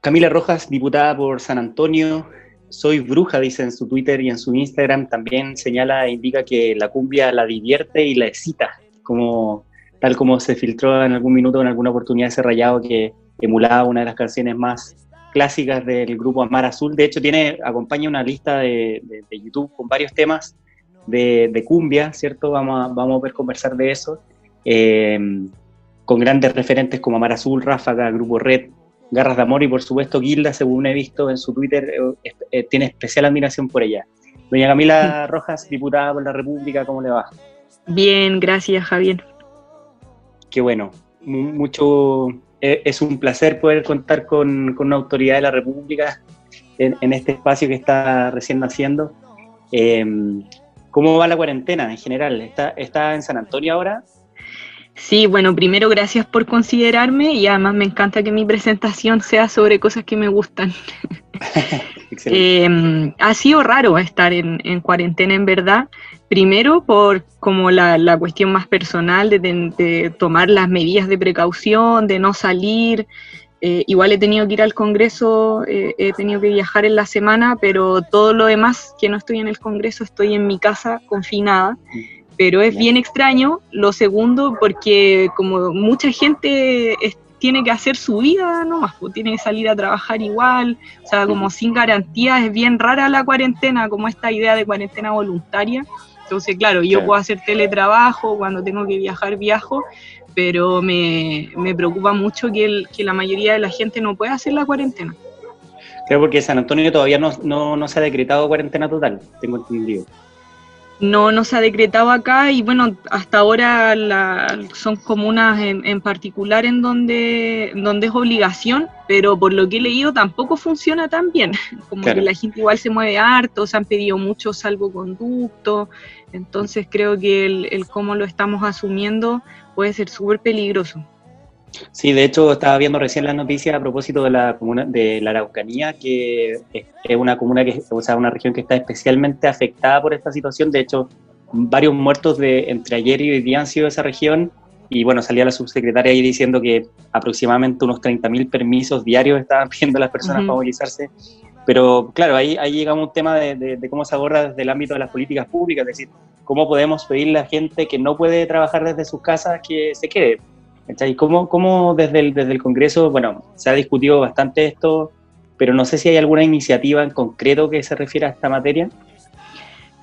Camila Rojas, diputada por San Antonio. Soy bruja, dice en su Twitter y en su Instagram. También señala e indica que la cumbia la divierte y la excita, como, tal como se filtró en algún minuto, en alguna oportunidad ese rayado que emulaba una de las canciones más clásicas del grupo Amar Azul. De hecho, tiene, acompaña una lista de, YouTube con varios temas de, cumbia, ¿cierto? Vamos a, vamos a conversar de eso. Eh, con grandes referentes como Amar Azul, Ráfaga, Grupo Red, Garras de Amor y por supuesto Gilda, según he visto en su Twitter, eh, eh, tiene especial admiración por ella. Doña Camila Rojas, diputada por la República, ¿cómo le va? Bien, gracias Javier. Qué bueno, mucho, eh, es un placer poder contar con, una autoridad de la República en, este espacio que está recién naciendo. ¿Cómo va la cuarentena en general? ¿Está, ¿Está en San Antonio ahora? Sí, bueno, primero gracias por considerarme y además me encanta que mi presentación sea sobre cosas que me gustan. Em, ha sido raro estar en, cuarentena en verdad. Primero por como la, cuestión más personal de, tomar las medidas de precaución, de no salir. Eh, igual he tenido que ir al Congreso, eh, he tenido que viajar en la semana, pero todo lo demás que no estoy en el Congreso estoy en mi casa confinada. Mm pero es bien extraño. Lo segundo, porque como mucha gente tiene que hacer su vida nomás, pues tiene que salir a trabajar igual, o sea, como sin garantías, es bien rara la cuarentena, como esta idea de cuarentena voluntaria. Entonces, claro, yo puedo hacer teletrabajo, cuando tengo que viajar, viajo, pero me, me preocupa mucho que, que la mayoría de la gente no pueda hacer la cuarentena. Creo porque San Antonio todavía no, no, no se ha decretado cuarentena total, tengo entendido no, no se ha decretado acá y bueno, hasta ahora son comunas en, particular en donde, donde es obligación, pero por lo que he leído tampoco funciona tan bien, como que la gente igual se mueve harto, se han pedido mucho salvoconducto, entonces creo que el, el cómo lo estamos asumiendo puede ser súper peligroso. Sí, de hecho estaba viendo recién las noticias a propósito de la comuna de la Araucanía, que es una comuna que, o sea, una región que está especialmente afectada por esta situación. De hecho, varios muertos de entre ayer y hoy día han sido de esa región. Y bueno, salía la subsecretaria ahí diciendo que aproximadamente unos 30.000 permisos diarios estaban pidiendo las personas para movilizarse. Pero claro, ahí, ahí llega un tema de, de, cómo se aborda desde el ámbito de las políticas públicas, es decir, cómo podemos pedirle a la gente que no puede trabajar desde sus casas que se quede ¿Y ¿Cómo, cómo desde, el, desde el Congreso, bueno, se ha discutido bastante esto, pero no sé si hay alguna iniciativa en concreto que se refiera a esta materia?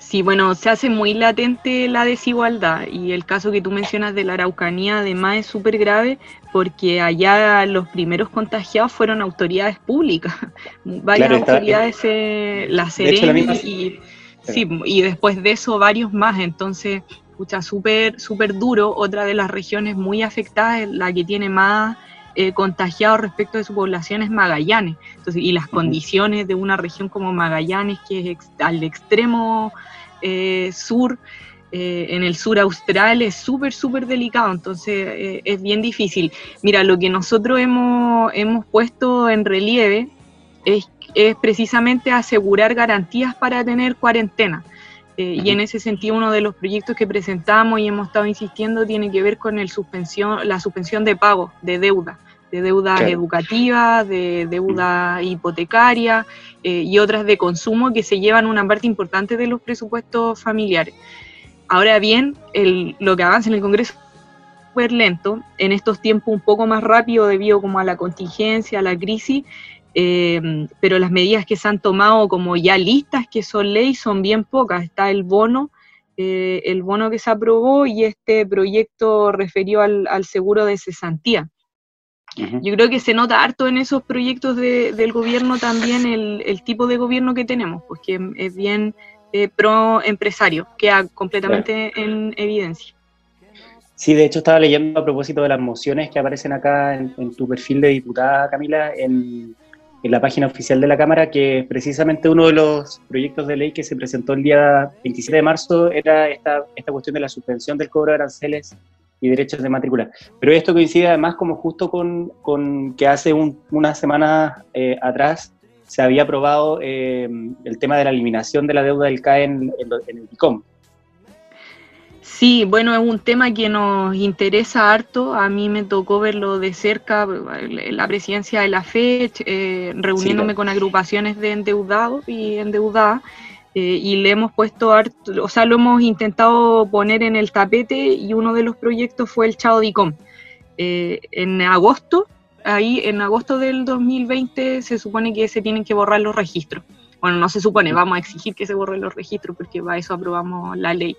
Sí, bueno, se hace muy latente la desigualdad y el caso que tú mencionas de la Araucanía además es súper grave porque allá los primeros contagiados fueron autoridades públicas, varias autoridades, eh, la Serena y, sí, y después de eso varios más, entonces escucha súper súper duro. Otra de las regiones muy afectadas, la que tiene más eh, contagiados respecto de su población es Magallanes. Entonces, y las condiciones de una región como Magallanes, que es al extremo eh, sur, eh, en el sur austral, es súper, súper delicado. Entonces, es bien difícil. Mira, lo que nosotros hemos, hemos puesto en relieve es, es precisamente asegurar garantías para tener cuarentena. Eh, y en ese sentido, uno de los proyectos que presentamos y hemos estado insistiendo tiene que ver con el suspensión, la suspensión de pago de deuda, de deuda educativa, de deuda hipotecaria eh, y otras de consumo que se llevan una parte importante de los presupuestos familiares. Ahora bien, lo que avanza en el Congreso es lento, en estos tiempos un poco más rápido debido como a la contingencia, a la crisis, eh, pero las medidas que se han tomado como ya listas, que son ley, son bien pocas. Está el bono, eh, el bono que se aprobó y este proyecto referido al, seguro de cesantía. Yo creo que se nota harto en esos proyectos del gobierno también el, tipo de gobierno que tenemos, porque es bien eh, pro empresario, queda completamente en evidencia. Sí, de hecho estaba leyendo a propósito de las mociones que aparecen acá en, en tu perfil de diputada, Camila, en, en la página oficial de la Cámara que precisamente uno de los proyectos de ley que se presentó el día 27 de marzo era esta, esta cuestión de la suspensión del cobro de aranceles y derechos de matrícula. Pero esto coincide además como justo con, con que hace un, unas semanas eh, atrás se había aprobado eh, el tema de la eliminación de la deuda del CAE en, en, el ICOM. Sí, bueno, es un tema que nos interesa harto. A mí me tocó verlo de cerca, la presidencia de la FED, eh, reuniéndome con agrupaciones de endeudados y endeudadas, eh, y le hemos puesto harto, o sea, lo hemos intentado poner en el tapete y uno de los proyectos fue el Chao Dicom. Eh, en agosto, ahí en agosto del 2020 se supone que se tienen que borrar los registros. Bueno, no se supone, vamos a exigir que se borren los registros porque para eso aprobamos la ley.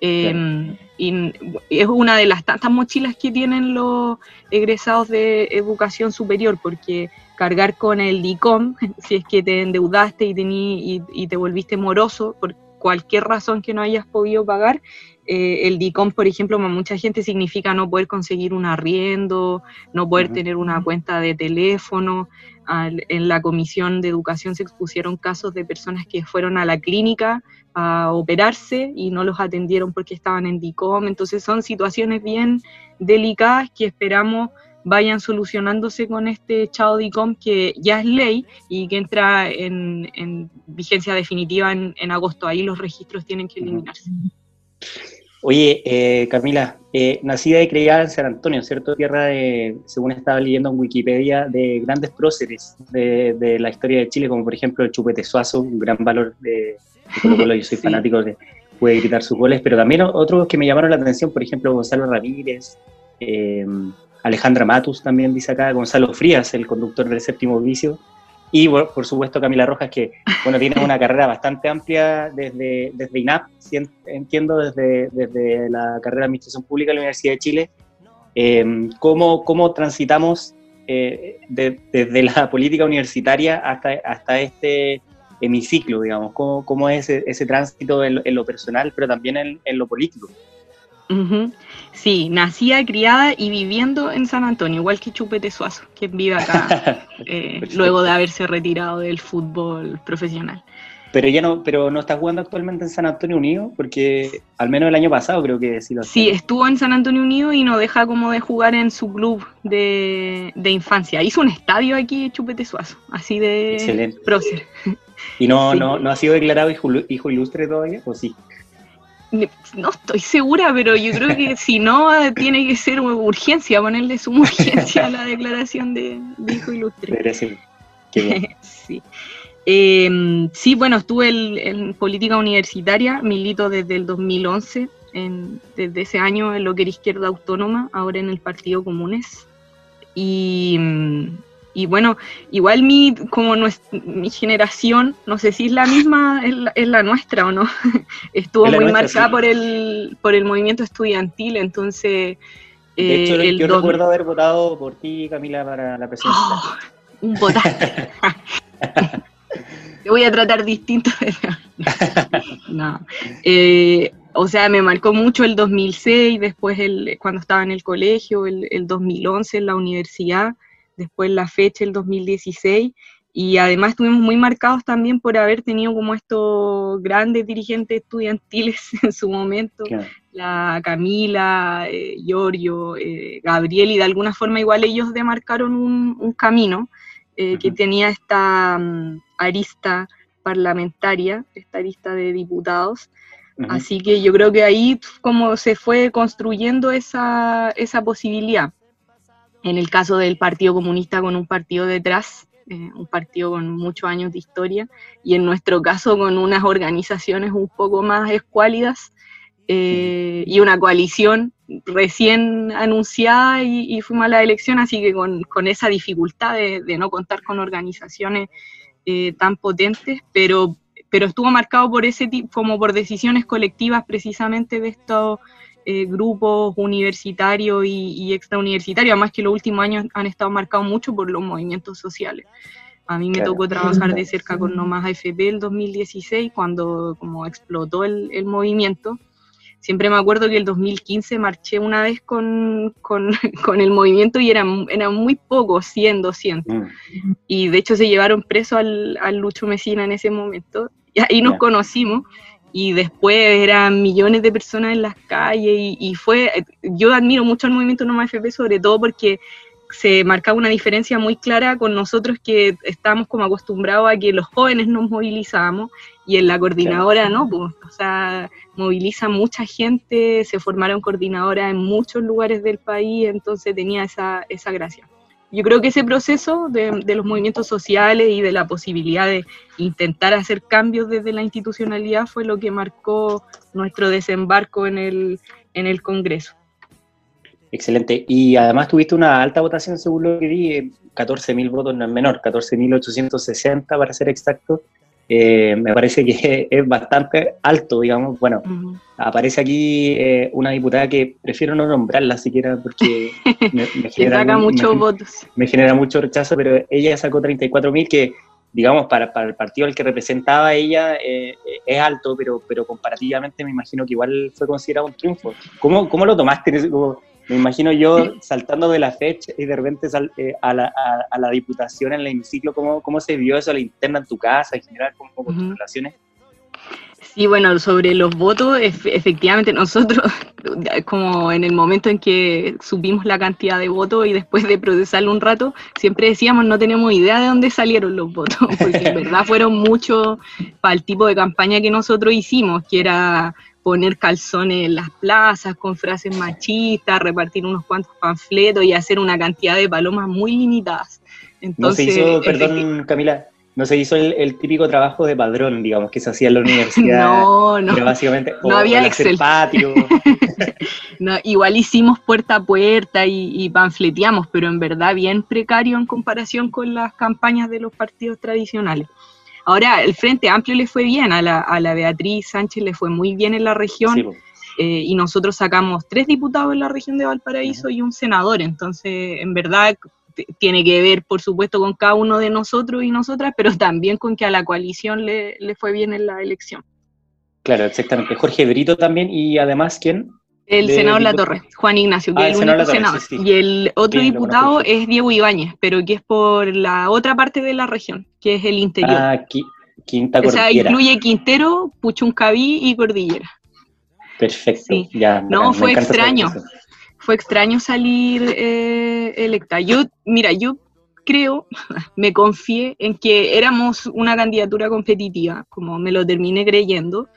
Em, y es una de las tantas mochilas que tienen los egresados de educación superior, porque cargar con el DICOM, si es que te endeudaste y, tení, y, te volviste moroso por cualquier razón que no hayas podido pagar, eh, el DICOM, por ejemplo, para mucha gente significa no poder conseguir un arriendo, no poder tener una cuenta de teléfono. en la Comisión de Educación se expusieron casos de personas que fueron a la clínica a operarse y no los atendieron porque estaban en DICOM. Entonces son situaciones bien delicadas que esperamos vayan solucionándose con este Chao DICOM que ya es ley y que entra en, vigencia definitiva en, agosto. Ahí los registros tienen que eliminarse. Oye, eh, Camila, eh, nacida y criada en San Antonio, ¿cierto? Tierra de, según estaba leyendo en Wikipedia, de grandes próceres de, la historia de Chile, como por ejemplo el Chupete Suazo, un gran valor de, yo soy fanático de puede gritar sus goles, pero también otros que me llamaron la atención, por ejemplo, Gonzalo Ramírez, eh, Alejandra Matus también dice acá, Gonzalo Frías, el conductor del séptimo vicio, y por supuesto Camila Rojas, que bueno, tiene una carrera bastante amplia desde, desde INAP, entiendo, desde, desde la carrera de Administración Pública de la Universidad de Chile. Eh, ¿cómo, ¿Cómo transitamos eh, desde la política universitaria hasta, hasta este hemiciclo, digamos? ¿Cómo, cómo es ese, tránsito en, lo personal, pero también en, lo político? Sí, nacida, criada y viviendo en San Antonio, igual que Chupete Suazo, que vive acá eh, luego de haberse retirado del fútbol profesional. Pero ya no, pero no está jugando actualmente en San Antonio Unido, porque al menos el año pasado creo que sí lo Sí, estuvo en San Antonio Unido y no deja como de jugar en su club de, infancia. Hizo un estadio aquí Chupete Suazo, así de Excelente. prócer. ¿Y no, no, no ha sido declarado hijo, hijo ilustre todavía? ¿O sí? No estoy segura, pero yo creo que si no, tiene que ser urgencia, ponerle su urgencia a la declaración de, hijo ilustre. sí. Em, sí, bueno, estuve en política universitaria, milito desde el 2011, desde ese año en lo que era izquierda autónoma, ahora en el Partido Comunes. Y y bueno, igual mi, como mi generación, no sé si es la misma, es la, nuestra o no, estuvo muy marcada por, el, por el movimiento estudiantil, entonces... De hecho, eh, yo recuerdo haber votado por ti, Camila, para la presidencia. Oh, un votaste. Te voy a tratar distinto. no. Eh, o sea, me marcó mucho el 2006, después el, cuando estaba en el colegio, el, el 2011 en la universidad después la fecha, el 2016, y además estuvimos muy marcados también por haber tenido como estos grandes dirigentes estudiantiles en su momento, la Camila, eh, Giorgio, eh, Gabriel, y de alguna forma igual ellos demarcaron un, camino eh, que tenía esta mm, arista parlamentaria, esta arista de diputados. Así que yo creo que ahí como se fue construyendo esa, esa posibilidad en el caso del Partido Comunista con un partido detrás, eh, un partido con muchos años de historia, y en nuestro caso con unas organizaciones un poco más escuálidas eh, y una coalición recién anunciada y, fuimos a la elección, así que con, esa dificultad de, no contar con organizaciones eh, tan potentes, pero, pero estuvo marcado por ese tipo, como por decisiones colectivas precisamente de estos eh, grupos universitarios y, extrauniversitarios, además que los últimos años han estado marcados mucho por los movimientos sociales. A mí me tocó trabajar de cerca con No Más AFP el 2016, cuando como explotó el, movimiento. Siempre me acuerdo que el 2015 marché una vez con, con, con el movimiento y eran, eran muy pocos, 100, 200. Mm. Y de hecho se llevaron preso al, al Lucho Mesina en ese momento. Y ahí nos conocimos y después eran millones de personas en las calles y, fue, yo admiro mucho al movimiento No FP sobre todo porque se marcaba una diferencia muy clara con nosotros que estamos como acostumbrados a que los jóvenes nos movilizábamos y en la coordinadora no, pues, o sea, moviliza mucha gente, se formaron coordinadoras en muchos lugares del país, entonces tenía esa, esa gracia. Yo creo que ese proceso de, los movimientos sociales y de la posibilidad de intentar hacer cambios desde la institucionalidad fue lo que marcó nuestro desembarco en el, en el Congreso. Excelente. Y además tuviste una alta votación, según lo que vi, 14.000 votos no es menor, 14.860 para ser exacto. Eh, me parece que es bastante alto, digamos. Bueno, aparece aquí eh, una diputada que prefiero no nombrarla siquiera porque me, genera, muchos votos. me genera mucho rechazo, pero ella sacó 34.000 que, digamos, para, para, el partido al que representaba ella eh, es alto, pero, pero comparativamente me imagino que igual fue considerado un triunfo. ¿Cómo, cómo lo tomaste? ¿Cómo, me imagino yo saltando de la fecha y de repente eh, a, la, a, la, diputación en el hemiciclo, ¿cómo, ¿cómo se vio eso a la interna en tu casa, en general, cómo, con tus relaciones? Sí, bueno, sobre los votos, efectivamente nosotros, como en el momento en que subimos la cantidad de votos y después de procesarlo un rato, siempre decíamos no tenemos idea de dónde salieron los votos, porque en verdad fueron muchos para el tipo de campaña que nosotros hicimos, que era poner calzones en las plazas con frases machistas, repartir unos cuantos panfletos y hacer una cantidad de palomas muy limitadas. Entonces, no se hizo, perdón Camila, no se hizo el, típico trabajo de padrón, digamos, que se hacía en la universidad. no, no. Pero básicamente, no había Excel. patio. no, igual hicimos puerta a puerta y, y, panfleteamos, pero en verdad bien precario en comparación con las campañas de los partidos tradicionales. Ahora, el Frente Amplio le fue bien, a la, a la Beatriz Sánchez le fue muy bien en la región. eh, y nosotros sacamos tres diputados en la región de Valparaíso y un senador. Entonces, en verdad, tiene que ver, por supuesto, con cada uno de nosotros y nosotras, pero también con que a la coalición le, le fue bien en la elección. Claro, exactamente. Jorge Brito también, y además, ¿quién? El senador La Torre, Juan Ignacio, que ah, es el, único senador. Y el otro diputado es Diego Ibáñez, pero que es por la otra parte de la región, que es el interior. Ah, Quinta Cordillera. O sea, incluye Quintero, Puchuncaví y Cordillera. Perfecto, ya. No, fue extraño. Fue extraño salir eh, electa. Yo, mira, yo creo, me confié en que éramos una candidatura competitiva, como me lo terminé creyendo,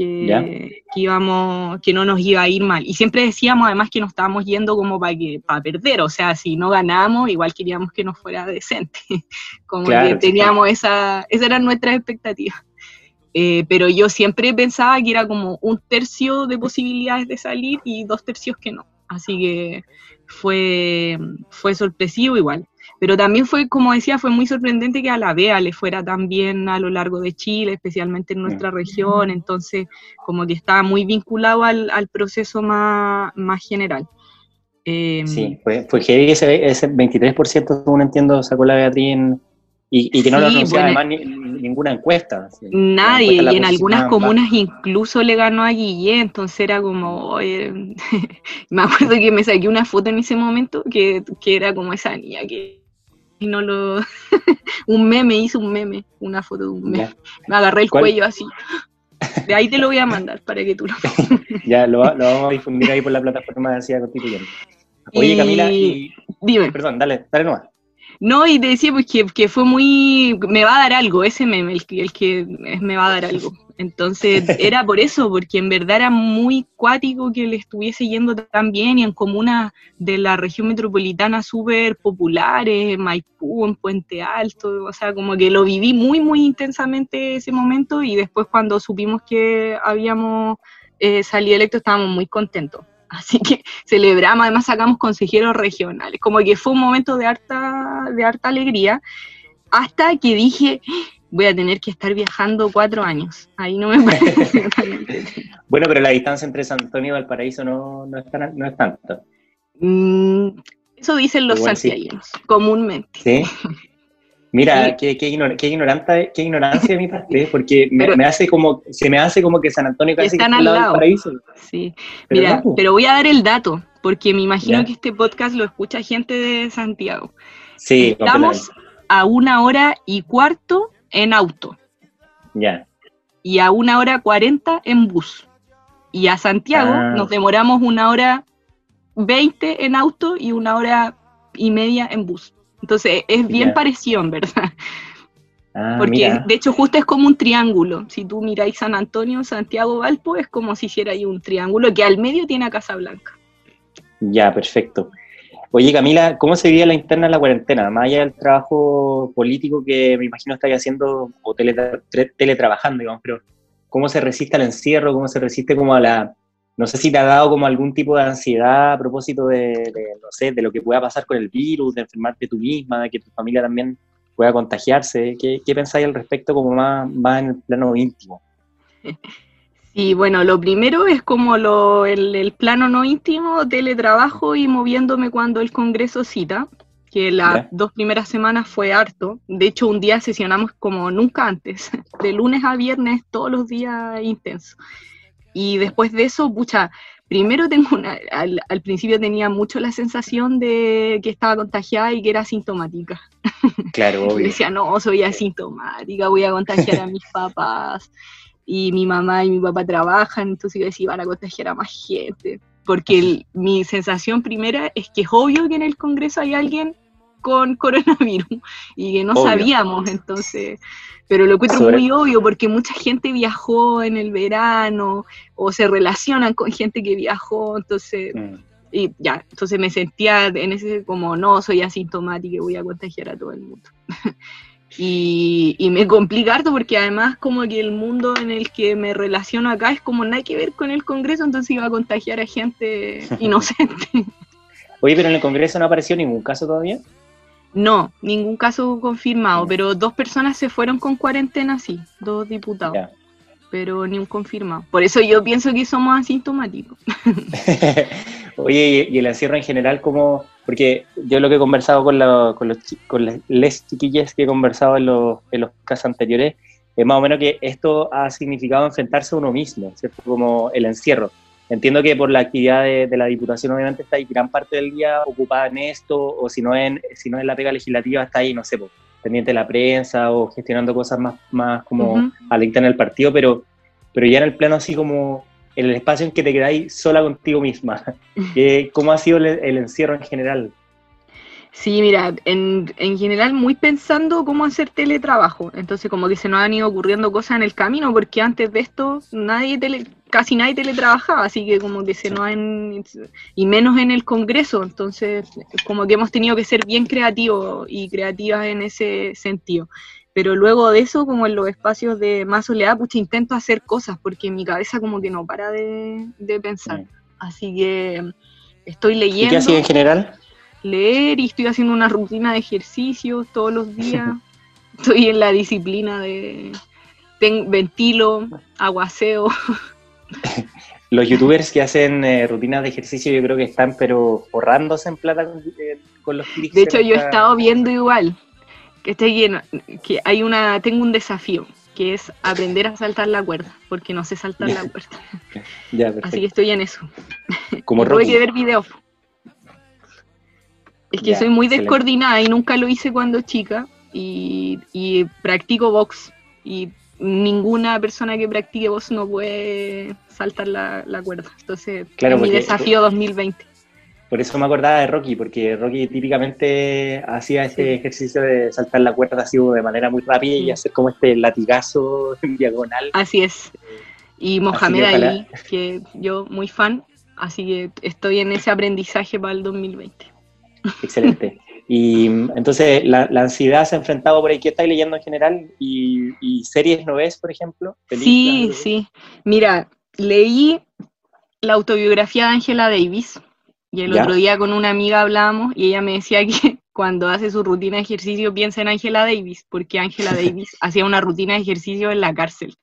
que, íbamos, que no nos iba a ir mal. Y siempre decíamos además que nos estábamos yendo como para que para perder, o sea, si no ganamos, igual queríamos que nos fuera decente, como que teníamos esa, esa era nuestra expectativa. Eh, pero yo siempre pensaba que era como un tercio de posibilidades de salir y dos tercios que no. Así que fue, fue sorpresivo igual. Pero también fue, como decía, fue muy sorprendente que a la VEA le fuera tan bien a lo largo de Chile, especialmente en nuestra región, entonces como que estaba muy vinculado al, proceso más, más general. Em, sí, fue, fue heavy ese, ese 23%, según entiendo, sacó la Beatriz y, que no lo anunció además ninguna encuesta. Nadie, y en algunas comunas incluso le ganó a Guillé, entonces era como, me acuerdo que me saqué una foto en ese momento que, que era como esa niña que y no lo... un meme, hizo un meme, una foto de un meme. Me agarré el cuello así. De ahí te lo voy a mandar para que tú lo Ya, lo, lo, vamos a difundir ahí por la plataforma de Ansiedad Constituyente. Oye, Camila, y... Dime. Perdón, dale, dale nomás. No, y te decía pues que, que, fue muy, me va a dar algo, ese meme, el, el que me va a dar algo. Entonces era por eso, porque en verdad era muy cuático que le estuviese yendo tan bien y en comunas de la región metropolitana súper populares, en Maipú, en Puente Alto, o sea, como que lo viví muy, muy intensamente ese momento y después cuando supimos que habíamos eh, salido electos estábamos muy contentos. Así que celebramos, además sacamos consejeros regionales, como que fue un momento de harta, de harta alegría, hasta que dije, voy a tener que estar viajando cuatro años. Ahí no me parece. bueno, pero la distancia entre San Antonio y Valparaíso no, no, es, tan, no es tanto. Mm, eso dicen los santiagueños, comúnmente. Sí. Mira, qué, qué, ignorante, qué ignorancia de mi parte, porque me, hace como, se me hace como que San Antonio casi están al lado. Paraíso. Sí, pero mira, pero voy a dar el dato, porque me imagino que este podcast lo escucha gente de Santiago. Sí, Estamos a una hora y cuarto en auto. Ya. Y a una hora cuarenta en bus. Y a Santiago ah. nos demoramos una hora veinte en auto y una hora y media en bus. Entonces es bien parecido, en verdad. Ah, Porque de hecho justo es como un triángulo. Si tú miráis San Antonio, Santiago, Valpo, es como si hiciera ahí un triángulo que al medio tiene a Casa Blanca. Ya, perfecto. Oye, Camila, ¿cómo se vive la interna en la cuarentena? Más allá del trabajo político que me imagino estáis haciendo o teletrabajando, digamos, pero ¿cómo se resiste al encierro? ¿Cómo se resiste como a la... No sé si te ha dado como algún tipo de ansiedad a propósito de, no sé, de lo que pueda pasar con el virus, de enfermarte tú misma, de que tu familia también pueda contagiarse. ¿Qué, qué pensáis al respecto como más, más en el plano íntimo? Sí, bueno, lo primero es como lo, el, plano no íntimo, teletrabajo y moviéndome cuando el Congreso cita, que las dos primeras semanas fue harto. De hecho, un día sesionamos como nunca antes, de lunes a viernes, todos los días intenso. Y después de eso, pucha, primero tengo una, al, principio tenía mucho la sensación de que estaba contagiada y que era asintomática. Claro, obvio. decía, no, soy asintomática, voy a contagiar a mis papás y mi mamá y mi papá trabajan, entonces yo decía, van a contagiar a más gente. Porque mi sensación primera es que es obvio que en el Congreso hay alguien con coronavirus y que no sabíamos, entonces, pero lo encuentro muy obvio porque mucha gente viajó en el verano o se relacionan con gente que viajó, entonces, mm. y ya, entonces me sentía en ese como, no, soy asintomática y voy a contagiar a todo el mundo. Y, me complica harto porque además como que el mundo en el que me relaciono acá es como nada que ver con el Congreso, entonces iba a contagiar a gente inocente. Oye, pero en el Congreso no apareció ningún caso todavía. No, ningún caso confirmado, pero dos personas se fueron con cuarentena, sí, dos diputados. Pero ni un confirmado. Por eso yo pienso que somos asintomáticos. Oye, y el encierro en general, ¿cómo, porque yo lo que he conversado con, con, los, con les chiquillas que he conversado en los, en los casos anteriores, es más o menos que esto ha significado enfrentarse a uno mismo, ¿cierto? Como el encierro. Entiendo que por la actividad de, la Diputación obviamente está ahí gran parte del día ocupada en esto, o si no en, si no en la pega legislativa está ahí, no sé, pues, pendiente de la prensa o gestionando cosas más, más como uh en el partido, pero, pero ya en el plano así como en el espacio en que te quedáis sola contigo misma. ¿Cómo ha sido el, encierro en general? Sí, mira, en, en, general muy pensando cómo hacer teletrabajo. Entonces como que se nos han ido ocurriendo cosas en el camino, porque antes de esto nadie tele, casi nadie teletrabajaba, así que como que se nos han... y menos en el Congreso, entonces como que hemos tenido que ser bien creativos y creativas en ese sentido. Pero luego de eso, como en los espacios de más soledad, pues intento hacer cosas porque mi cabeza como que no para de, pensar. Así que estoy leyendo. ¿Y qué hacía en general? Leer y estoy haciendo una rutina de ejercicios todos los días. estoy en la disciplina de ventilo, aguaceo. Los youtubers que hacen eh, rutinas de ejercicio yo creo que están pero forrándose en plata con, eh, los clics. De hecho yo he estado viendo igual, que estoy lleno, que hay una, tengo un desafío, que es aprender a saltar la cuerda, porque no sé saltar la cuerda. Así que estoy en eso. Como Tuve que ver videos. Es que soy muy descoordinada y nunca lo hice cuando chica y, y, practico box y ninguna persona que practique box no puede saltar la, cuerda. Entonces, es mi desafío 2020. Por eso me acordaba de Rocky, porque Rocky típicamente hacía ese ejercicio de saltar la cuerda así de manera muy rápida y hacer como este latigazo en diagonal. Así es. Y Mohamed Ali, que yo muy fan, así que estoy en ese aprendizaje para el 2020. Excelente. Y entonces la, ansiedad se ha enfrentado por ahí. ¿Qué estáis leyendo en general? ¿Y, series no ves, por ejemplo? Sí, sí. Mira, leí la autobiografía de Angela Davis y el otro día con una amiga hablábamos y ella me decía que cuando hace su rutina de ejercicio piensa en Angela Davis, porque Angela Davis hacía una rutina de ejercicio en la cárcel.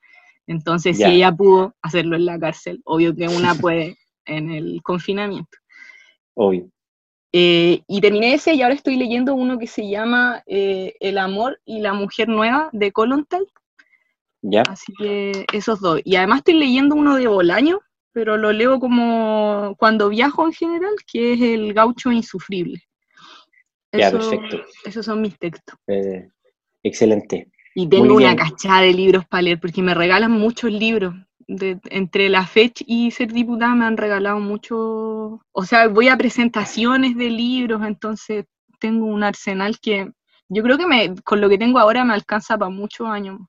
Entonces, si ella pudo hacerlo en la cárcel, obvio que una puede en el confinamiento. Obvio. Eh, y terminé ese y ahora estoy leyendo uno que se llama eh, El amor y la mujer nueva de Colontal. Ya. Así que esos dos. Y además estoy leyendo uno de Bolaño, pero lo leo como cuando viajo en general, que es el gaucho insufrible. ya, perfecto. Esos son mis textos. Eh, excelente. Y tengo una cachada de libros para leer, porque me regalan muchos libros. Entre la fecha y ser diputada me han regalado mucho, o sea, voy a presentaciones de libros, entonces tengo un arsenal que yo creo que me, con lo que tengo ahora me alcanza para muchos años.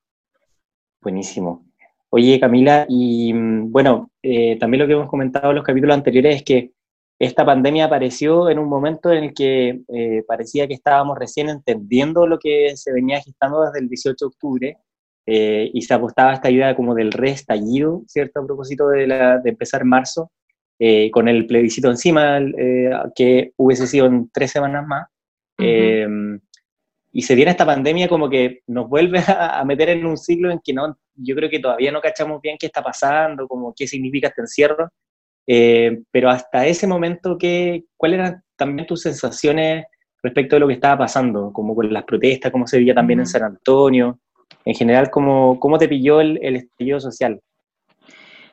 Buenísimo. Oye, Camila, y mm, bueno, eh, también lo que hemos comentado en los capítulos anteriores es que esta pandemia apareció en un momento en el que eh, parecía que estábamos recién entendiendo lo que se venía gestando desde el 18 de octubre eh, y se apostaba a esta idea como del reestallido, ¿cierto? A propósito de, la, de empezar marzo, con el plebiscito encima, que hubiese sido en tres semanas más. Y se viene esta pandemia como que nos vuelve a, meter en un ciclo en que no, yo creo que todavía no cachamos bien qué está pasando, como qué significa este encierro, eh, pero hasta ese momento, ¿qué, ¿cuáles eran también tus sensaciones respecto de lo que estaba pasando, como con las protestas, cómo se veía también en San Antonio, en general, cómo, cómo te pilló el, el social?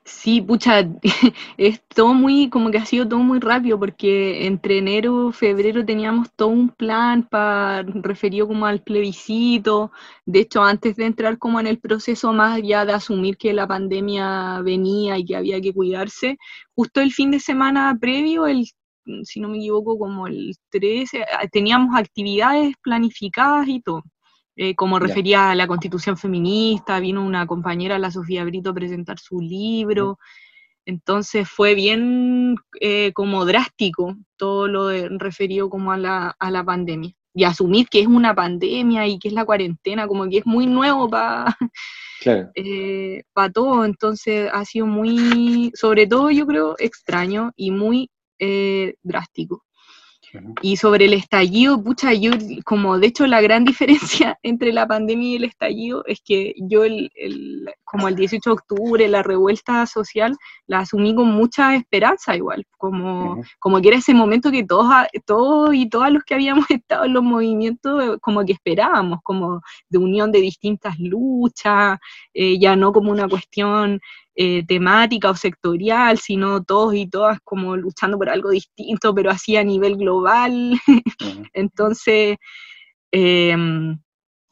Sí, pucha, es todo muy, como que ha sido todo muy rápido, porque entre enero, febrero teníamos todo un plan para referido como al plebiscito. De hecho, antes de entrar como en el proceso más ya de asumir que la pandemia venía y que había que cuidarse, justo el fin de semana previo, el si no me equivoco, como el 13, teníamos actividades planificadas y todo. Eh, como refería a la constitución feminista, vino una compañera, la Sofía Brito, a presentar su libro. Entonces fue bien eh, como drástico todo lo referido como a la, a la pandemia. Y asumir que es una pandemia y que es la cuarentena, como que es muy nuevo para eh, todo. Entonces ha sido muy, sobre todo yo creo, extraño y muy drástico. Y sobre el estallido, pucha, yo, como de hecho la gran diferencia entre la pandemia y el estallido es que yo, el, como el 18 de octubre, la revuelta social, la asumí con mucha esperanza igual, como, como que era ese momento que todos, todos y todas los que habíamos estado en los movimientos, como que esperábamos, como de unión de distintas luchas, eh, ya no como una cuestión eh, temática o sectorial, sino todos y todas como luchando por algo distinto, pero así a nivel global. Entonces, em,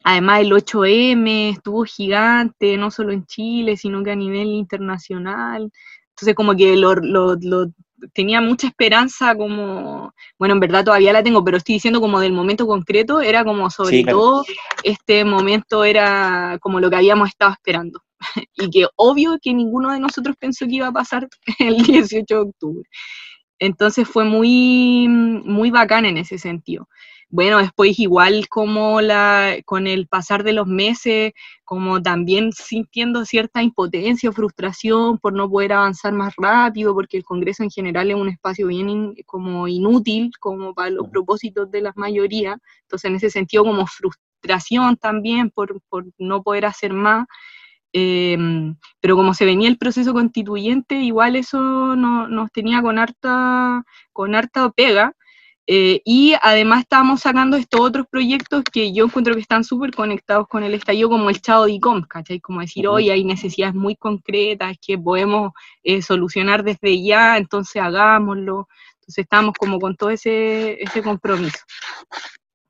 además el 8M estuvo gigante, no solo en Chile, sino que a nivel internacional. Entonces, como que lo, tenía mucha esperanza como, bueno, en verdad todavía la tengo, pero estoy diciendo como del momento concreto, era como sobre todo este momento era como lo que habíamos estado esperando. y que obvio que ninguno de nosotros pensó que iba a pasar el 18 de octubre. Entonces fue muy, muy bacán en ese sentido. Bueno, después igual como la, con el pasar de los meses, como también sintiendo cierta impotencia o frustración por no poder avanzar más rápido, porque el Congreso en general es un espacio bien como inútil, como para los propósitos de la mayoría. Entonces en ese sentido como frustración también por, por no poder hacer más. Em, pero como se venía el proceso constituyente, igual eso no, nos tenía con harta, con harta pega. Eh, y además estábamos sacando estos otros proyectos que yo encuentro que están súper conectados con el estallido, como el Chao DICOM, ¿cachai? Como decir, hoy hay necesidades muy concretas que podemos eh, solucionar desde ya, entonces hagámoslo. Entonces estamos como con todo ese, ese compromiso.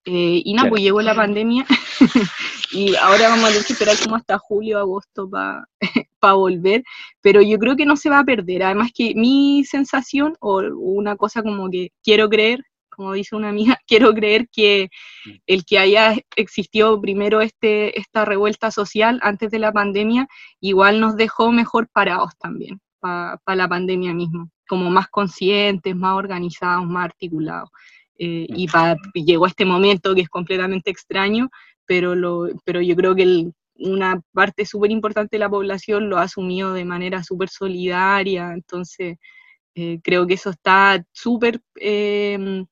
Eh, y nada, pues llegó la pandemia y ahora vamos a tener que esperar como hasta julio, agosto para volver, pero yo creo que no se va a perder. Además que mi sensación, o una cosa como que quiero creer, como dice una amiga, quiero creer que el que haya existido primero este, esta revuelta social antes de la pandemia, igual nos dejó mejor parados también para la pandemia mismo, como más conscientes, más organizados, más articulados. Eh, y llegó a este momento que es completamente extraño, pero, lo, pero yo creo que una parte súper importante de la población lo ha asumido de manera súper solidaria, entonces eh, creo que eso está súper em,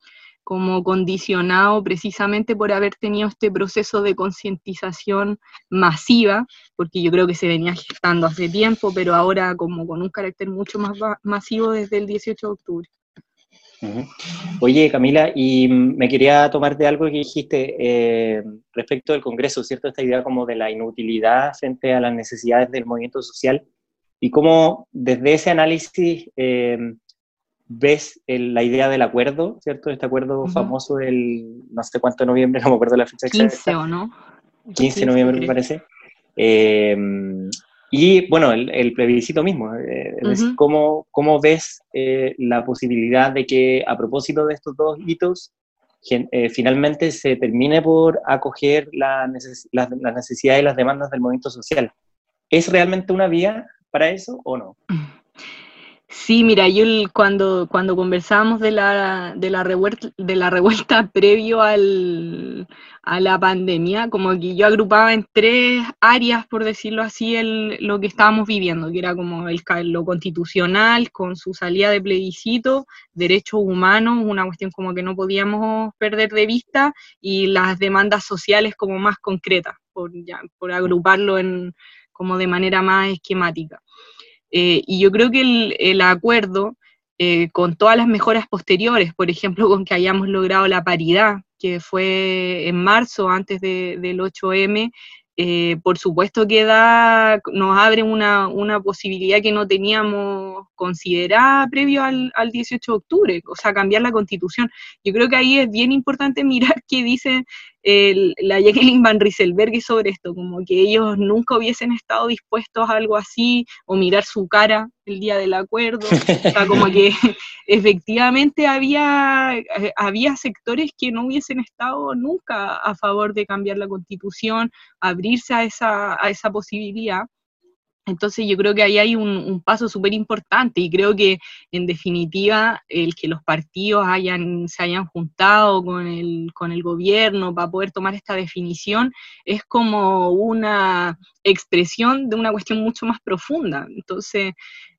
como condicionado precisamente por haber tenido este proceso de concientización masiva, porque yo creo que se venía gestando hace tiempo, pero ahora como con un carácter mucho más masivo desde el 18 de octubre. Oye, Camila, y me quería tomar de algo que dijiste eh, respecto del Congreso, ¿cierto? Esta idea como de la inutilidad frente a las necesidades del movimiento social y cómo desde ese análisis eh, ves la idea del acuerdo, ¿cierto? Este acuerdo famoso del no sé cuánto de noviembre, no me acuerdo la fecha 15 o no. 15 de noviembre me parece. Eh, y bueno, el, plebiscito mismo, eh, es decir, ¿cómo, ves eh, la posibilidad de que a propósito de estos dos hitos eh, finalmente se termine por acoger las necesidades y las demandas del movimiento social. ¿Es realmente una vía para eso o no? Sí, mira, yo cuando, cuando conversábamos de la, de la, revuelta, de la revuelta previo al, a la pandemia, como que yo agrupaba en tres áreas, por decirlo así, el, lo que estábamos viviendo, que era como el, lo constitucional, con su salida de plebiscito, derechos humanos, una cuestión como que no podíamos perder de vista, y las demandas sociales como más concretas, por, ya, por agruparlo en, como de manera más esquemática. Eh, y yo creo que el, acuerdo, eh, con todas las mejoras posteriores, por ejemplo, con que hayamos logrado la paridad, que fue en marzo, antes del 8M, eh, por supuesto que da, nos abre una, posibilidad que no teníamos considerada previo al, 18 de octubre, o sea, cambiar la constitución. Yo creo que ahí es bien importante mirar qué dice la Jacqueline Van Rieselberg sobre esto, como que ellos nunca hubiesen estado dispuestos a algo así, o mirar su cara el día del acuerdo, o sea, como que efectivamente había, había sectores que no hubiesen estado nunca a favor de cambiar la constitución, abrirse a esa, a esa posibilidad. Entonces yo creo que ahí hay un, paso súper importante y creo que en definitiva el que los partidos hayan, se hayan juntado con el, con el gobierno para poder tomar esta definición es como una expresión de una cuestión mucho más profunda. Entonces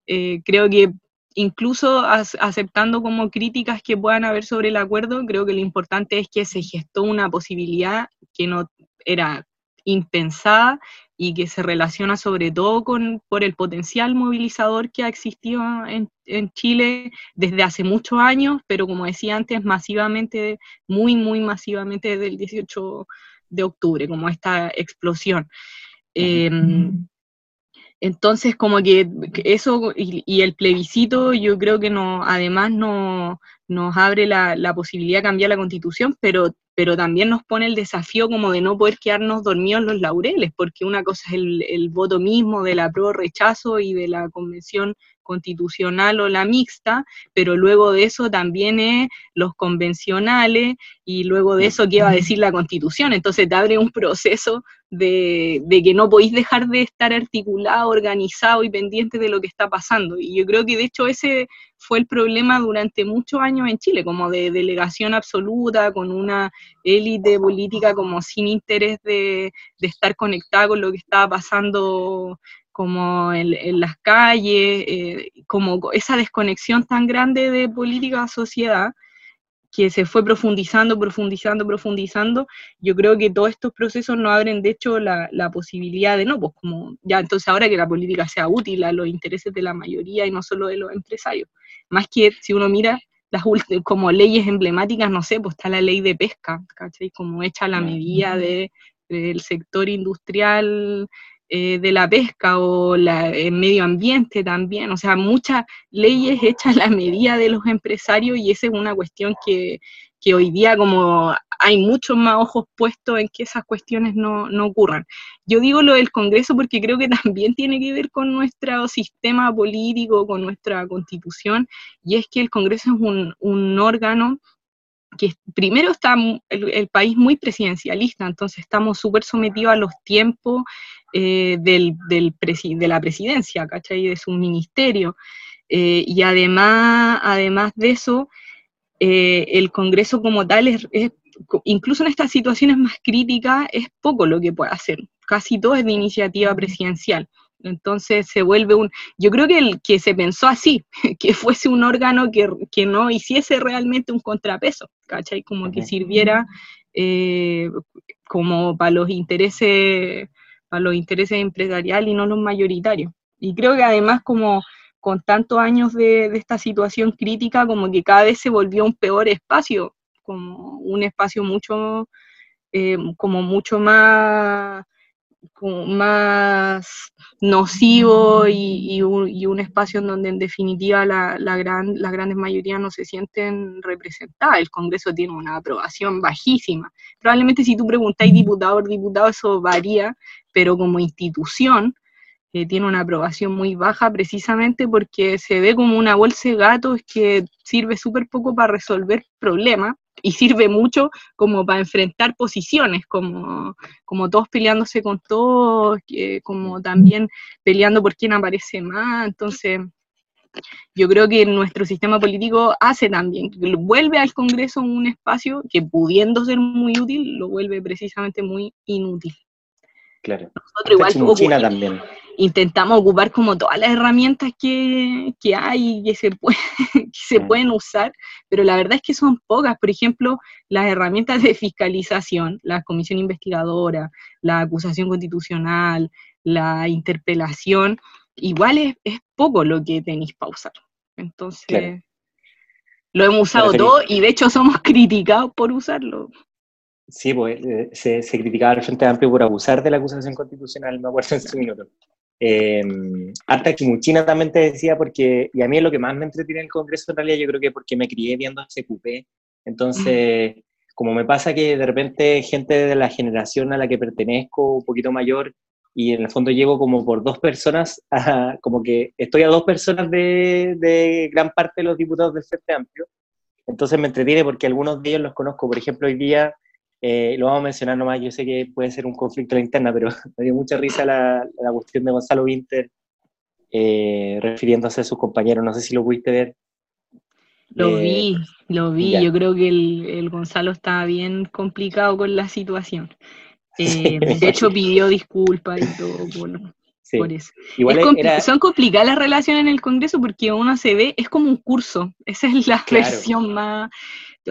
eh, creo que incluso aceptando como críticas que puedan haber sobre el acuerdo, creo que lo importante es que se gestó una posibilidad que no era impensada y que se relaciona sobre todo con, por el potencial movilizador que ha existido en, Chile desde hace muchos años, pero como decía antes, masivamente, muy, muy masivamente desde el 18 de octubre, como esta explosión. Entonces, como que eso y, el plebiscito, yo creo que no, además no, nos abre la, la posibilidad de cambiar la constitución, pero pero también nos pone el desafío como de no poder quedarnos dormidos en los laureles, porque una cosa es el, el voto mismo de la pro rechazo y de la convención constitucional o la mixta, pero luego de eso también es los convencionales y luego de eso qué va a decir la constitución. Entonces te abre un proceso de, de, que no podéis dejar de estar articulado, organizado y pendiente de lo que está pasando. Y yo creo que de hecho ese fue el problema durante muchos años en Chile, como de delegación absoluta, con una élite política como sin interés de, de estar conectada con lo que estaba pasando como en, las calles, eh, como esa desconexión tan grande de política a sociedad que se fue profundizando, profundizando, profundizando, yo creo que todos estos procesos no abren, de hecho, la, posibilidad de, no, pues como, ya entonces ahora que la política sea útil a los intereses de la mayoría y no solo de los empresarios. Más que si uno mira las como leyes emblemáticas, no sé, pues está la ley de pesca, ¿cachai? Como hecha la medida de, del sector industrial eh, de la pesca o la, el medio ambiente también, o sea, muchas leyes hechas a la medida de los empresarios y esa es una cuestión que, hoy día como hay muchos más ojos puestos en que esas cuestiones no, ocurran. Yo digo lo del Congreso porque creo que también tiene que ver con nuestro sistema político, con nuestra constitución, y es que el Congreso es un, órgano que primero está el, el, país muy presidencialista, entonces estamos súper sometidos a los tiempos eh, del, del de la presidencia, ¿cachai? De su ministerio. Eh, y además, además de eso, eh, el Congreso como tal, es, incluso en estas situaciones más críticas, es poco lo que puede hacer. Casi todo es de iniciativa presidencial. Entonces se vuelve un... Yo creo que, el, que se pensó así, que fuese un órgano que, que no hiciese realmente un contrapeso, ¿cachai? Como que sirviera como para los intereses a los intereses empresariales y no los mayoritarios. Y creo que además como con tantos años de, esta situación crítica, como que cada vez se volvió un peor espacio, como un espacio mucho, eh, como mucho más más nocivo y, un, espacio en donde en definitiva la, gran, las grandes mayorías no se sienten representadas. El Congreso tiene una aprobación bajísima. Probablemente si tú preguntáis diputado por diputado eso varía, pero como institución eh, tiene una aprobación muy baja precisamente porque se ve como una bolsa de gatos que sirve súper poco para resolver problemas y sirve mucho como para enfrentar posiciones, como, como todos peleándose con todos, como también peleando por quién aparece más, entonces yo creo que nuestro sistema político hace también, vuelve al Congreso un espacio que pudiendo ser muy útil, lo vuelve precisamente muy inútil. Claro. Nosotros igual China también. intentamos ocupar como todas las herramientas que, que hay y que se, puede, que se mm. pueden usar, pero la verdad es que son pocas. Por ejemplo, las herramientas de fiscalización, la comisión investigadora, la acusación constitucional, la interpelación, igual es, poco lo que tenéis para usar. Entonces, lo hemos usado todo y de hecho somos criticados por usarlo. Sí, pues eh, se, criticaba al Frente Amplio por abusar de la acusación constitucional, me acuerdo en su minuto. Eh, Arta Chimuchina también te decía, porque, y a mí es lo que más me entretiene en el Congreso en realidad, yo creo que porque me crié viendo CQP, entonces, como me pasa que de repente gente de la generación a la que pertenezco, un poquito mayor, y en el fondo llevo como por dos personas, como que estoy a dos personas de, de gran parte de los diputados del Frente Amplio, entonces me entretiene porque algunos de ellos los conozco, por ejemplo, hoy día eh, lo vamos a mencionar nomás, yo sé que puede ser un conflicto a la interna, pero me dio mucha risa la, la cuestión de Gonzalo Winter eh, refiriéndose a sus compañeros, no sé si lo pudiste ver. Lo eh, vi, lo vi, yo creo que el, Gonzalo estaba bien complicado con la situación. de hecho pidió disculpas y todo por eso. Son complicadas las relaciones en el Congreso porque uno se ve, es como un curso, esa es la versión más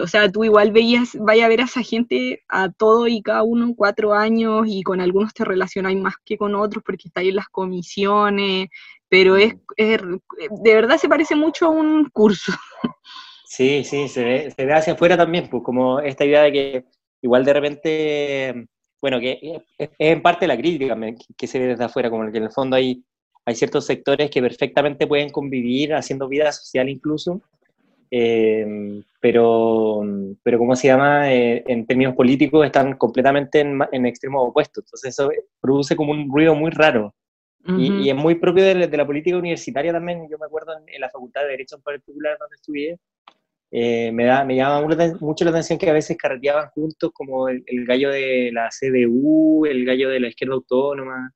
o sea, tú igual veías, vaya a ver a esa gente a todo y cada uno cuatro años y con algunos te relacionas más que con otros porque está ahí en las comisiones, pero es, de verdad se parece mucho a un curso. Sí, sí, se ve, se ve hacia afuera también, pues como esta idea de que igual de repente, bueno, que es, en parte la crítica que se ve desde afuera, como que en el fondo hay, hay ciertos sectores que perfectamente pueden convivir haciendo vida social incluso, eh, pero, pero ¿cómo se llama? Eh, en términos políticos están completamente en, en extremos opuestos. Entonces eso produce como un ruido muy raro. y, es muy propio de, la política universitaria también. Yo me acuerdo en, la Facultad de Derecho en particular donde estudié, eh, me, da, me llama mucho la atención que a veces carreteaban juntos como el, el, gallo de la CDU, el gallo de la izquierda autónoma.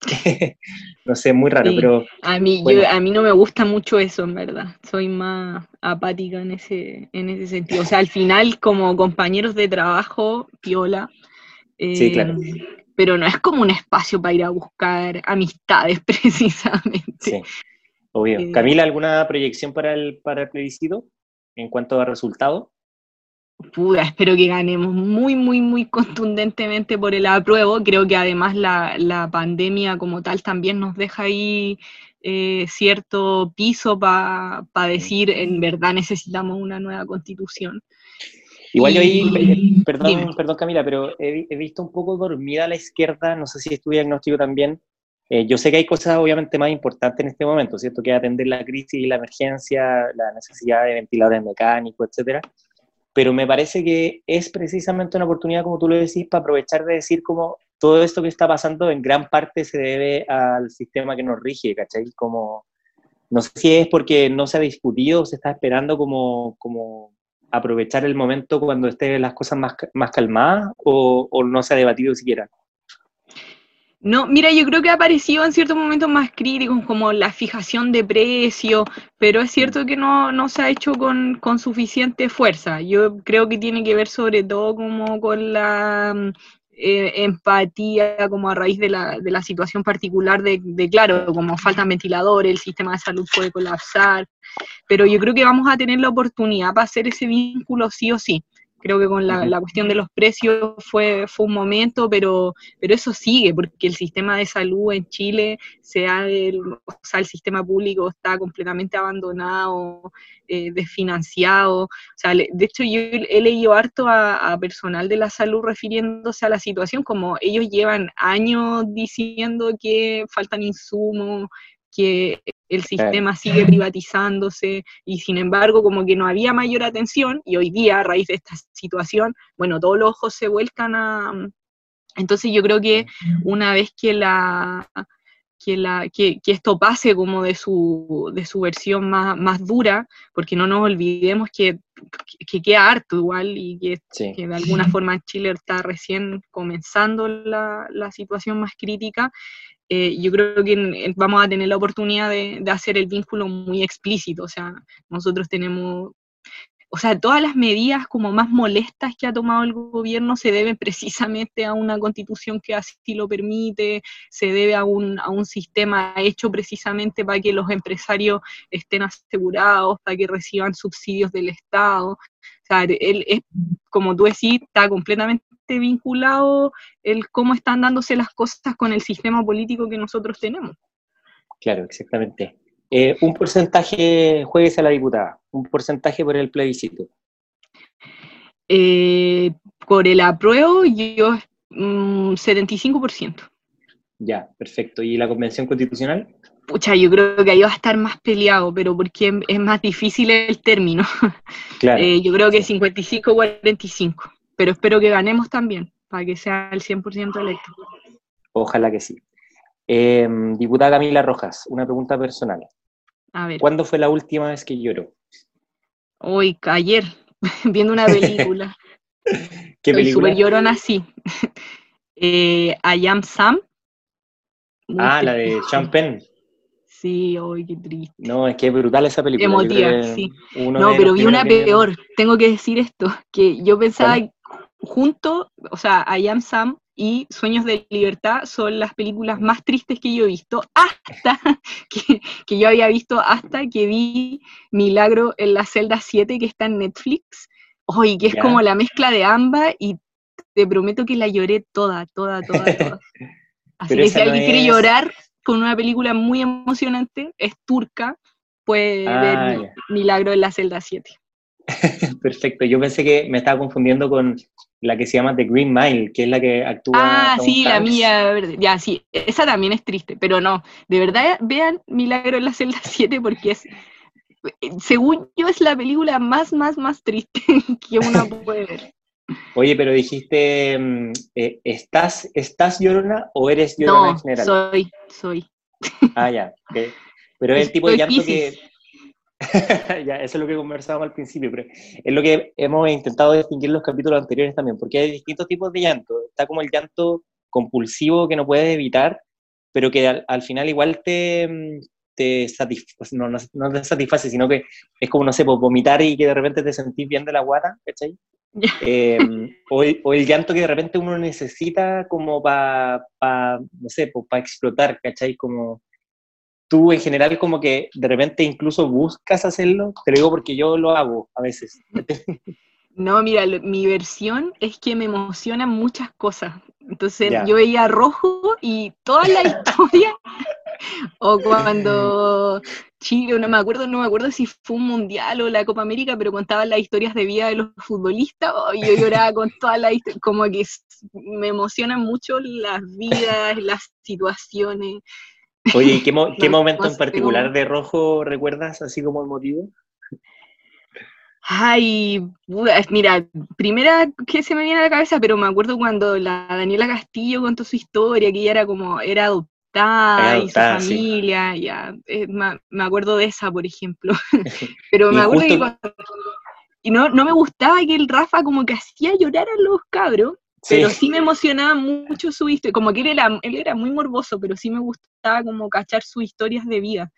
no sé, muy raro, pero... A mí, a mí no me gusta mucho eso, en verdad. Soy más apática en ese, en ese sentido. O sea, al final, como compañeros de trabajo, piola. sí, claro. Em, pero no es como un espacio para ir a buscar amistades, precisamente. Sí, obvio. Eh, Camila, ¿alguna proyección para el, para el plebiscito en cuanto a resultados? Puda, espero que ganemos muy, muy, muy contundentemente por el apruebo. Creo que además la, pandemia como tal también nos deja ahí eh, cierto piso para decir en verdad necesitamos una nueva constitución. Igual yo ahí, perdón, perdón Camila, pero he, visto un poco dormida a la izquierda, no sé si es tu diagnóstico también. Eh, yo sé que hay cosas obviamente más importantes en este momento, ¿cierto? Que atender la crisis, la emergencia, la necesidad de ventiladores mecánicos, etcétera pero me parece que es precisamente una oportunidad, como tú lo decís, para aprovechar de decir como todo esto que está pasando en gran parte se debe al sistema que nos rige, ¿cachai? Como, no sé si es porque no se ha discutido, se está esperando como, como aprovechar el momento cuando estén las cosas más, más calmadas o, o no se ha debatido siquiera. No, mira, yo creo que ha aparecido en ciertos momentos más críticos, como la fijación de precio, pero es cierto que no, no se ha hecho con, con, suficiente fuerza. Yo creo que tiene que ver sobre todo como con la mm, eh, empatía, como a raíz de la, de la situación particular de, de, claro, como faltan ventiladores, el sistema de salud puede colapsar, pero yo creo que vamos a tener la oportunidad para hacer ese vínculo sí o sí. Creo que con la, cuestión de los precios fue, fue un momento, pero, pero eso sigue, porque el sistema de salud en Chile, sea el, o sea, el sistema público está completamente abandonado, eh, desfinanciado. O sea, de hecho, yo he leído harto a, a, personal de la salud refiriéndose a la situación, como ellos llevan años diciendo que faltan insumos, que el sistema sigue privatizándose y sin embargo como que no había mayor atención y hoy día a raíz de esta situación, bueno, todos los ojos se vuelcan a... Entonces yo creo que una vez que la que, la, que, esto pase como de su, de su versión más, más dura, porque no nos olvidemos que, que queda harto igual y que, que, de alguna forma Chile está recién comenzando la, la situación más crítica. Eh, yo creo que vamos a tener la oportunidad de, de, hacer el vínculo muy explícito, o sea, nosotros tenemos o sea, todas las medidas como más molestas que ha tomado el gobierno se deben precisamente a una constitución que así lo permite, se debe a un, a un sistema hecho precisamente para que los empresarios estén asegurados, para que reciban subsidios del Estado. O sea, él es, como tú decís, está completamente vinculado el cómo están dándose las cosas con el sistema político que nosotros tenemos. Claro, exactamente. Eh, un porcentaje juegues a la diputada, un porcentaje por el plebiscito. Eh, por el apruebo, yo mm, 75%. Ya, perfecto. ¿Y la convención constitucional? Pucha, yo creo que ahí va a estar más peleado, pero porque es más difícil el término. Claro. Eh, yo creo que 55-45, pero espero que ganemos también, para que sea el 100% electo. Ojalá que sí. diputada Camila Rojas, una pregunta personal. ¿Cuándo fue la última vez que lloró? Hoy, ayer, viendo una película. ¿Qué película? Super llorona, sí. eh, I Am Sam. ah, la de Champagne. Sí, hoy qué triste. No, es que es brutal esa película. Emotiva, sí. No, pero vi una peor. Tengo que decir esto, que yo pensaba junto, o sea, I Am Sam y Sueños de Libertad son las películas más tristes que yo he visto, hasta que, yo había visto hasta que vi Milagro en la celda 7 que está en Netflix, hoy que es como la mezcla de ambas y te prometo que la lloré toda, toda, toda, toda. Así que si alguien quiere llorar con una película muy emocionante, es turca, puede ah, ver Milagro en la celda 7. Perfecto, yo pensé que me estaba confundiendo con la que se llama The Green Mile, que es la que actúa. Ah, sí, la mía, ya, sí, esa también es triste, pero no, de verdad vean Milagro en la celda 7 porque es, según yo, es la película más, más, más triste que uno puede ver. Oye, pero dijiste, mm, eh, ¿estás, ¿estás llorona o eres llorona en general? soy, soy. Ah, ya, pero es el tipo de llanto que ya, eso es lo que conversábamos al principio, pero es lo que hemos intentado distinguir en los capítulos anteriores también, porque hay distintos tipos de llanto. Está como el llanto compulsivo que no puedes evitar, pero que al, final igual te, te satisface, no, no, te satisface, sino que es como, no sé, pues, vomitar y que de repente te sentís bien de la guata, ¿cachai? Em, o, el, o, el, llanto que de repente uno necesita como para, no sé, pues, para explotar, ¿cachai? Como tú en general como que de repente incluso buscas hacerlo, te lo digo porque yo lo hago a veces. No, mira, mi versión es que me emocionan muchas cosas. Entonces yo veía rojo y toda la historia, o cuando Chile, no me acuerdo, no me acuerdo si fue un mundial o la Copa América, pero contaban las historias de vida de los futbolistas, y yo lloraba con toda la historia, como que me emocionan mucho las vidas, las situaciones. Oye, qué, qué momento en particular de rojo recuerdas así como el motivo? Ay, mira, primera que se me viene a la cabeza, pero me acuerdo cuando la Daniela Castillo contó su historia, que ella era como, era adoptada, y su familia, ya, eh, me, acuerdo de esa, por ejemplo. pero me acuerdo que y no, no me gustaba que el Rafa como que hacía llorar a los cabros, pero sí me emocionaba mucho su historia, como que él era, él era muy morboso, pero sí me gustaba como cachar sus historias de vida.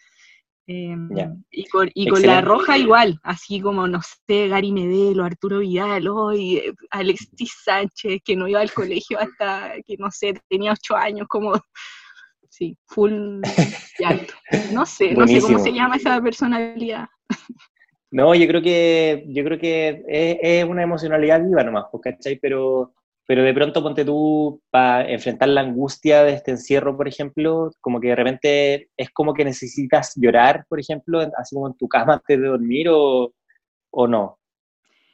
Em, y con, y con la roja igual, así como, no sé, Gary Medelo, Arturo Vidal, hoy eh, Alexis Sánchez, que no iba al colegio hasta que, no sé, tenía ocho años, como, sí, full. No sé, no sé cómo se llama esa personalidad. No, yo creo que, yo creo que es, es una emocionalidad viva nomás, pues, ¿cachai? Pero pero de pronto ponte tú para enfrentar la angustia de este encierro, por ejemplo, como que de repente es como que necesitas llorar, por ejemplo, así como en tu cama antes de dormir o, o no.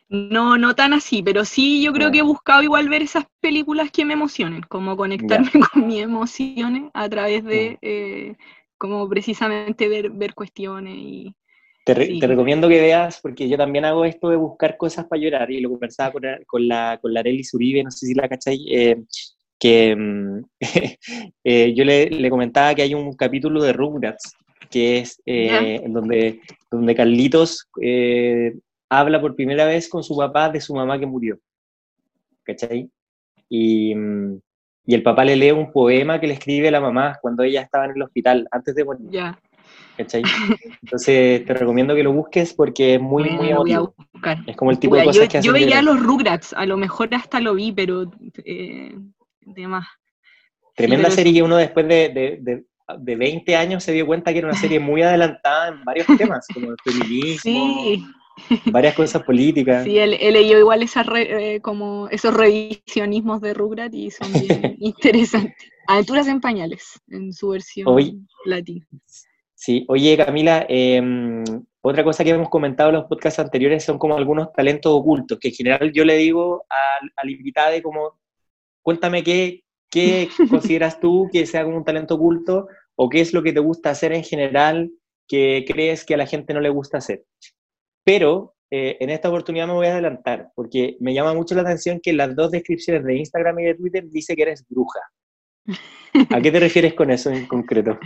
No, no tan así, pero sí yo creo que he buscado igual ver esas películas que me emocionen, como conectarme con mis emociones a través de, eh, como precisamente ver, ver cuestiones y, te, recomiendo que veas, porque yo también hago esto de buscar cosas para llorar, y lo conversaba con, con la, con la Arely Zuribe, no sé si la cacháis, eh, que mm, eh, yo le, comentaba que hay un capítulo de Rugrats que es eh, donde, donde Carlitos eh, habla por primera vez con su papá de su mamá que murió. ¿Cachai? Y, mm, y el papá le lee un poema que le escribe la mamá cuando ella estaba en el hospital, antes de morir. Ya. ¿Cachai? Entonces te recomiendo que lo busques porque es muy, muy emotivo. Es como el tipo de cosas yo, que Yo veía los Rugrats, a lo mejor hasta lo vi, pero eh, demás. Tremenda serie que uno después de, de, de, 20 años se dio cuenta que era una serie muy adelantada en varios temas, como el feminismo, sí. varias cosas políticas. Sí, él, él leyó igual esa eh, como esos revisionismos de Rugrats y son bien interesantes. Aventuras en pañales, en su versión latina. Sí, oye Camila, em, otra cosa que hemos comentado en los podcasts anteriores son como algunos talentos ocultos, que en general yo le digo al, al invitado como, cuéntame qué, qué consideras tú que sea como un talento oculto o qué es lo que te gusta hacer en general que crees que a la gente no le gusta hacer. Pero eh, en esta oportunidad me voy a adelantar, porque me llama mucho la atención que en las dos descripciones de Instagram y de Twitter dice que eres bruja. ¿A qué te refieres con eso en concreto?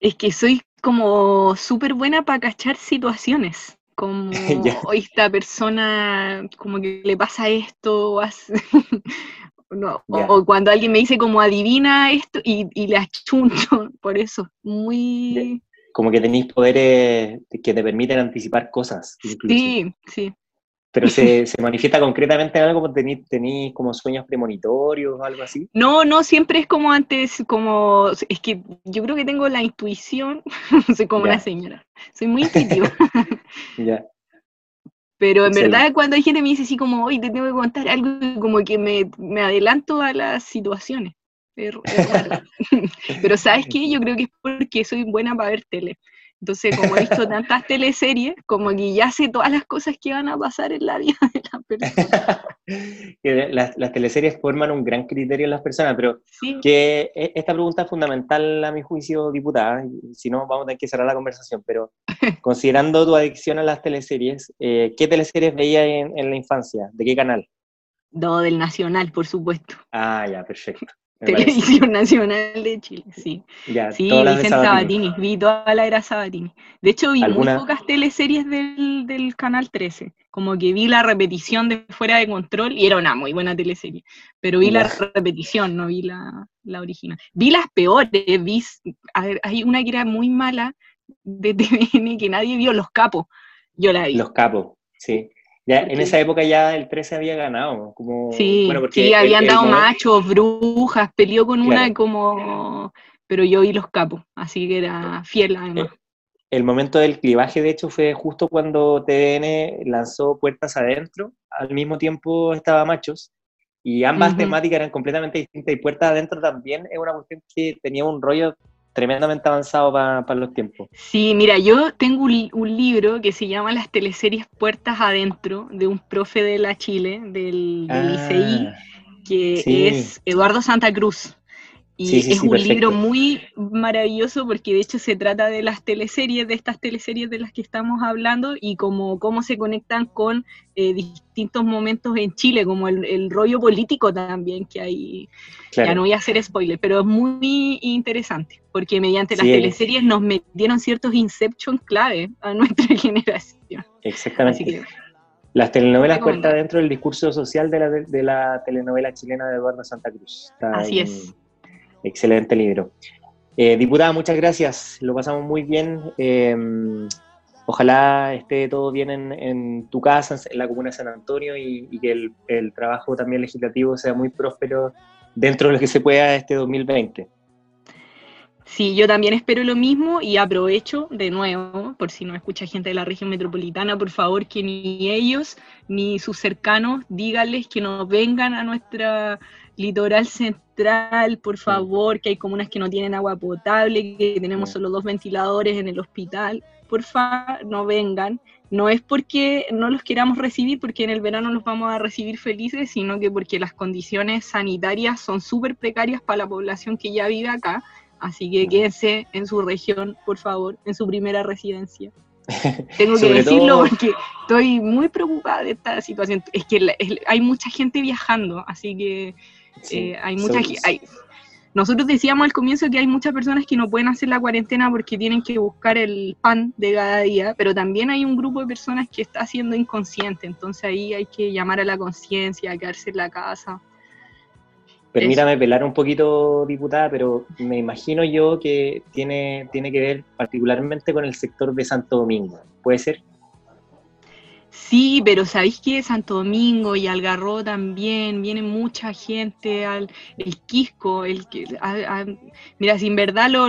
Es que soy como súper buena para cachar situaciones. Como hoy esta persona, como que le pasa esto, o, cuando alguien me dice como adivina esto y, y le achunto, por eso, muy... Como que tenéis poderes que te permiten anticipar cosas. Sí, sí. ¿Pero se, se manifiesta concretamente en algo? ¿Tenéis, ¿Tenéis como sueños premonitorios o algo así? No, no, siempre es como antes, como, es que yo creo que tengo la intuición, soy como una señora, soy muy intuitiva. ya. Pero en verdad cuando hay gente que me dice así como, hoy te tengo que contar algo, como que me, me adelanto a las situaciones. Pero ¿sabes qué? Yo creo que es porque soy buena para ver tele. Entonces, como he visto tantas teleseries, como que ya sé todas las cosas que van a pasar en la vida de la persona. las, las, teleseries forman un gran criterio en las personas, pero que e, esta pregunta es fundamental a mi juicio, diputada, si no vamos a tener que cerrar la conversación, pero considerando tu adicción a las teleseries, eh, ¿qué teleseries veías en, en la infancia? ¿De qué canal? No, del Nacional, por supuesto. Ah, ya, perfecto. Televisión Nacional de Chile, sí. sí, Vicente Sabatini. vi toda la era Sabatini. De hecho, vi muy pocas teleseries del, del, Canal 13, como que vi la repetición de Fuera de Control y era una muy buena teleserie, pero vi la repetición, no vi la, la, original. Vi las peores, vi, a ver, hay una que era muy mala de TVN que nadie vio, Los Capos, yo la vi. Los Capos, sí en esa época ya el 13 había ganado. Como, sí, sí, habían dado machos, brujas, peleó con una como... Pero yo vi los capos, así que era fiel además. El, el momento del clivaje, de hecho, fue justo cuando TVN lanzó Puertas Adentro, al mismo tiempo estaba Machos, y ambas temáticas eran completamente distintas, y Puertas Adentro también es una cuestión que tenía un rollo tremendamente avanzado para los tiempos. Sí, mira, yo tengo un, libro que se llama Las teleseries Puertas Adentro, de un profe de la Chile, del, del ICI, ah, que es Eduardo Santa Cruz. Y es un libro muy maravilloso porque de hecho se trata de las teleseries, de estas teleseries de las que estamos hablando y como cómo se conectan con eh, distintos momentos en Chile, como el, rollo político también que hay. Ya no voy a hacer spoiler, pero es muy interesante porque mediante las teleseries nos metieron ciertos inception clave a nuestra generación. Exactamente. las telenovelas cuentan dentro del discurso social de la, de la telenovela chilena de Eduardo Santa Cruz. Así es Excelente libro. Eh, diputada, muchas gracias. Lo pasamos muy bien. Eh, ojalá esté todo bien en, tu casa, en la comuna de San Antonio, y, que el, trabajo también legislativo sea muy próspero dentro de lo que se pueda este 2020. Sí, yo también espero lo mismo y aprovecho de nuevo, por si no escucha gente de la región metropolitana, por favor que ni ellos ni sus cercanos díganles que nos vengan a nuestra litoral central, por favor, que hay comunas que no tienen agua potable, que tenemos solo dos ventiladores en el hospital, por favor, no vengan. No es porque no los queramos recibir, porque en el verano los vamos a recibir felices, sino que porque las condiciones sanitarias son súper precarias para la población que ya vive acá. Así que quédense en su región, por favor, en su primera residencia. Tengo que decirlo porque estoy muy preocupada de esta situación. Es que hay mucha gente viajando, así que Eh, hay mucha, hay, nosotros decíamos al comienzo que hay muchas personas que no pueden hacer la cuarentena porque tienen que buscar el pan de cada día, pero también hay un grupo de personas que está siendo inconsciente, entonces ahí hay que llamar a la conciencia, quedarse en la casa. Permítame pelar un poquito, diputada, pero me imagino yo que tiene, tiene que ver particularmente con el sector de Santo Domingo. ¿Puede ser? Sí, pero ¿sabéis que Santo Domingo y Algarrobo también viene mucha gente al el Quisco, el mira, si en verdad lo,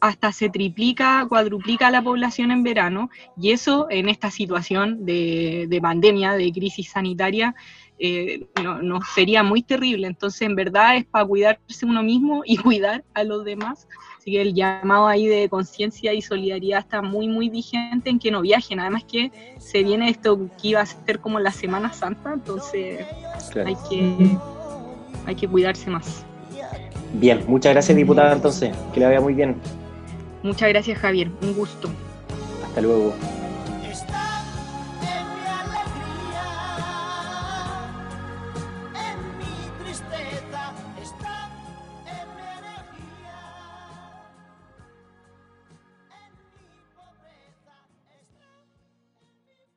hasta se triplica, cuadruplica la población en verano y eso en esta situación de, de pandemia, de crisis sanitaria, eh, no, sería muy terrible. Entonces, en verdad es para cuidarse uno mismo y cuidar a los demás. Así que el llamado ahí de conciencia y solidaridad está muy, muy vigente en que no viajen. Además que se viene esto que iba a ser como la Semana Santa, entonces hay, que, hay que cuidarse más. Bien, muchas gracias diputada entonces, que le vaya muy bien. Muchas gracias Javier, un gusto. Hasta luego.